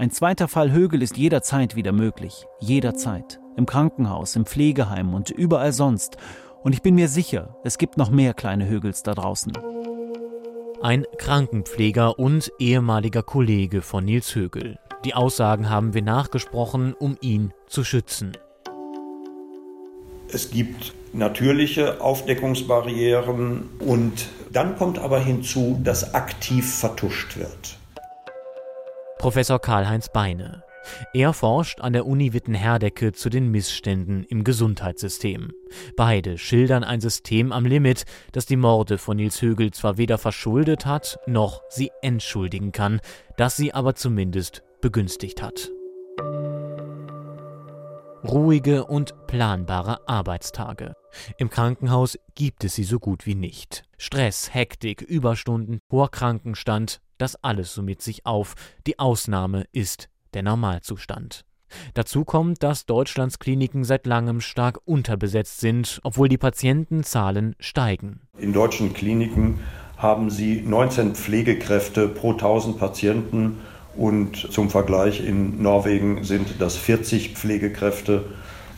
Ein zweiter Fall Högel ist jederzeit wieder möglich. Jederzeit. Im Krankenhaus, im Pflegeheim und überall sonst. Und ich bin mir sicher, es gibt noch mehr kleine Högels da draußen. Ein Krankenpfleger und ehemaliger Kollege von Nils Högel. Die Aussagen haben wir nachgesprochen, um ihn zu schützen. Es gibt natürliche Aufdeckungsbarrieren und dann kommt aber hinzu, dass aktiv vertuscht wird. Professor Karl-Heinz Beine. Er forscht an der Uni Witten-Herdecke zu den Missständen im Gesundheitssystem. Beide schildern ein System am Limit, das die Morde von Nils Högel zwar weder verschuldet hat, noch sie entschuldigen kann, das sie aber zumindest begünstigt hat. Ruhige und planbare Arbeitstage. Im Krankenhaus gibt es sie so gut wie nicht. Stress, Hektik, Überstunden, hoher Krankenstand, das alles summiert sich auf. Die Ausnahme ist der Normalzustand. Dazu kommt, dass Deutschlands Kliniken seit langem stark unterbesetzt sind, obwohl die Patientenzahlen steigen. In deutschen Kliniken haben sie 19 Pflegekräfte pro 1000 Patienten und zum Vergleich in Norwegen sind das 40 Pflegekräfte.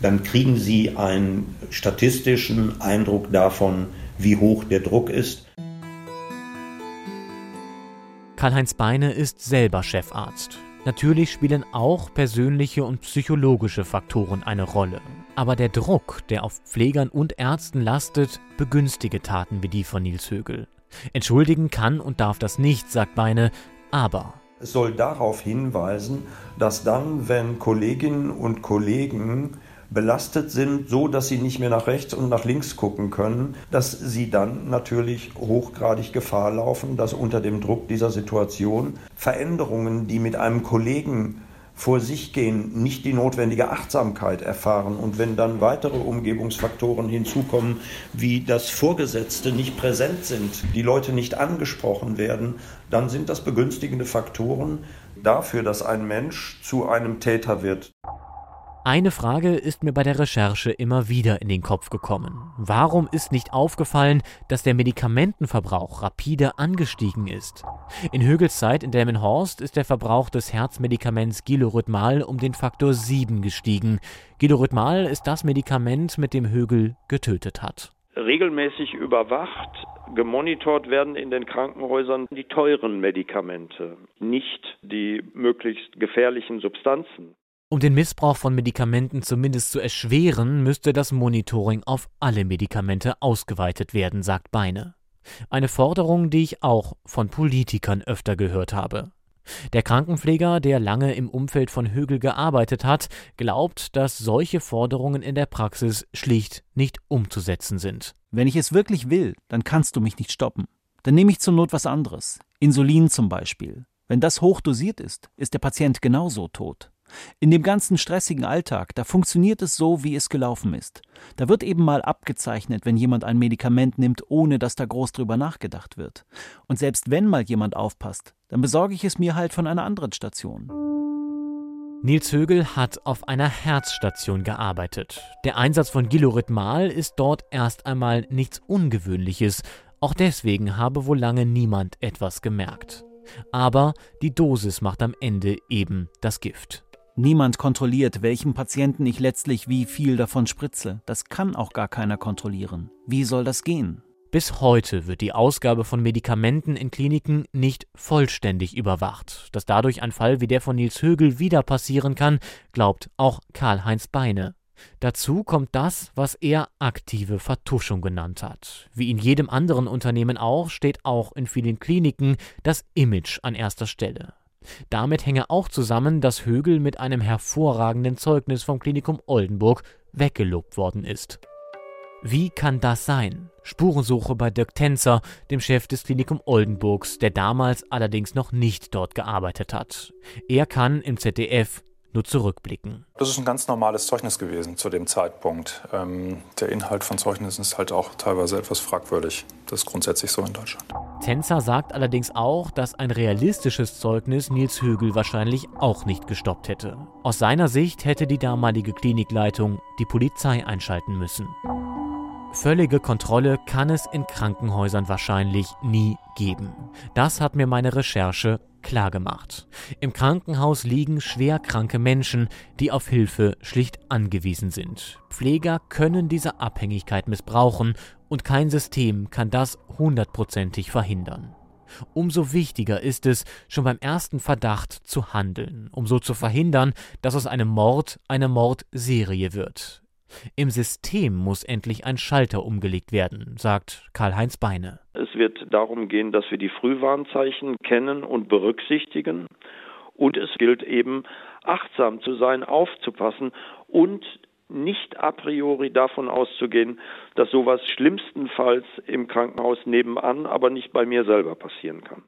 Dann kriegen Sie einen statistischen Eindruck davon, wie hoch der Druck ist. Karl-Heinz Beine ist selber Chefarzt. Natürlich spielen auch persönliche und psychologische Faktoren eine Rolle. Aber der Druck, der auf Pflegern und Ärzten lastet, begünstige Taten wie die von Nils Högel. Entschuldigen kann und darf das nicht, sagt Beine, aber soll darauf hinweisen, dass dann, wenn Kolleginnen und Kollegen belastet sind, so dass sie nicht mehr nach rechts und nach links gucken können, dass sie dann natürlich hochgradig Gefahr laufen, dass unter dem Druck dieser Situation Veränderungen, die mit einem Kollegen vor sich gehen, nicht die notwendige Achtsamkeit erfahren. Und wenn dann weitere Umgebungsfaktoren hinzukommen, wie das Vorgesetzte nicht präsent sind, die Leute nicht angesprochen werden, dann sind das begünstigende Faktoren dafür, dass ein Mensch zu einem Täter wird. Eine Frage ist mir bei der Recherche immer wieder in den Kopf gekommen. Warum ist nicht aufgefallen, dass der Medikamentenverbrauch rapide angestiegen ist? In Högels Zeit in Delmenhorst ist der Verbrauch des Herzmedikaments Gilorhythmal um den Faktor 7 gestiegen. Gilorhythmal ist das Medikament, mit dem Högel getötet hat. Regelmäßig überwacht, gemonitort werden in den Krankenhäusern die teuren Medikamente, nicht die möglichst gefährlichen Substanzen. Um den Missbrauch von Medikamenten zumindest zu erschweren, müsste das Monitoring auf alle Medikamente ausgeweitet werden, sagt Beine. Eine Forderung, die ich auch von Politikern öfter gehört habe. Der Krankenpfleger, der lange im Umfeld von Högel gearbeitet hat, glaubt, dass solche Forderungen in der Praxis schlicht nicht umzusetzen sind. Wenn ich es wirklich will, dann kannst du mich nicht stoppen. Dann nehme ich zur Not was anderes. Insulin zum Beispiel. Wenn das hoch dosiert ist, ist der Patient genauso tot. In dem ganzen stressigen Alltag, da funktioniert es so, wie es gelaufen ist. Da wird eben mal abgezeichnet, wenn jemand ein Medikament nimmt, ohne dass da groß drüber nachgedacht wird. Und selbst wenn mal jemand aufpasst, dann besorge ich es mir halt von einer anderen Station. Nils Högel hat auf einer Herzstation gearbeitet. Der Einsatz von Gilorhythmal ist dort erst einmal nichts Ungewöhnliches. Auch deswegen habe wohl lange niemand etwas gemerkt. Aber die Dosis macht am Ende eben das Gift. Niemand kontrolliert, welchem Patienten ich letztlich wie viel davon spritze. Das kann auch gar keiner kontrollieren. Wie soll das gehen? Bis heute wird die Ausgabe von Medikamenten in Kliniken nicht vollständig überwacht. Dass dadurch ein Fall wie der von Nils Högel wieder passieren kann, glaubt auch Karl-Heinz Beine. Dazu kommt das, was er aktive Vertuschung genannt hat. Wie in jedem anderen Unternehmen auch, steht auch in vielen Kliniken das Image an erster Stelle. Damit hänge auch zusammen, dass Högel mit einem hervorragenden Zeugnis vom Klinikum Oldenburg weggelobt worden ist. Wie kann das sein? Spurensuche bei Dirk Tänzer, dem Chef des Klinikum Oldenburgs, der damals allerdings noch nicht dort gearbeitet hat. Er kann im ZDF nur zurückblicken. Das ist ein ganz normales Zeugnis gewesen zu dem Zeitpunkt. Ähm, der Inhalt von Zeugnissen ist halt auch teilweise etwas fragwürdig. Das ist grundsätzlich so in Deutschland. Tänzer sagt allerdings auch, dass ein realistisches Zeugnis Nils Högel wahrscheinlich auch nicht gestoppt hätte. Aus seiner Sicht hätte die damalige Klinikleitung die Polizei einschalten müssen. Völlige Kontrolle kann es in Krankenhäusern wahrscheinlich nie geben. Das hat mir meine Recherche klargemacht. Im Krankenhaus liegen schwerkranke Menschen, die auf Hilfe schlicht angewiesen sind. Pfleger können diese Abhängigkeit missbrauchen und kein System kann das hundertprozentig verhindern. Umso wichtiger ist es, schon beim ersten Verdacht zu handeln, um so zu verhindern, dass aus einem Mord eine Mordserie wird. Im System muss endlich ein Schalter umgelegt werden, sagt Karl-Heinz Beine. Es wird darum gehen, dass wir die Frühwarnzeichen kennen und berücksichtigen. Und es gilt eben, achtsam zu sein, aufzupassen und nicht a priori davon auszugehen, dass sowas schlimmstenfalls im Krankenhaus nebenan, aber nicht bei mir selber passieren kann.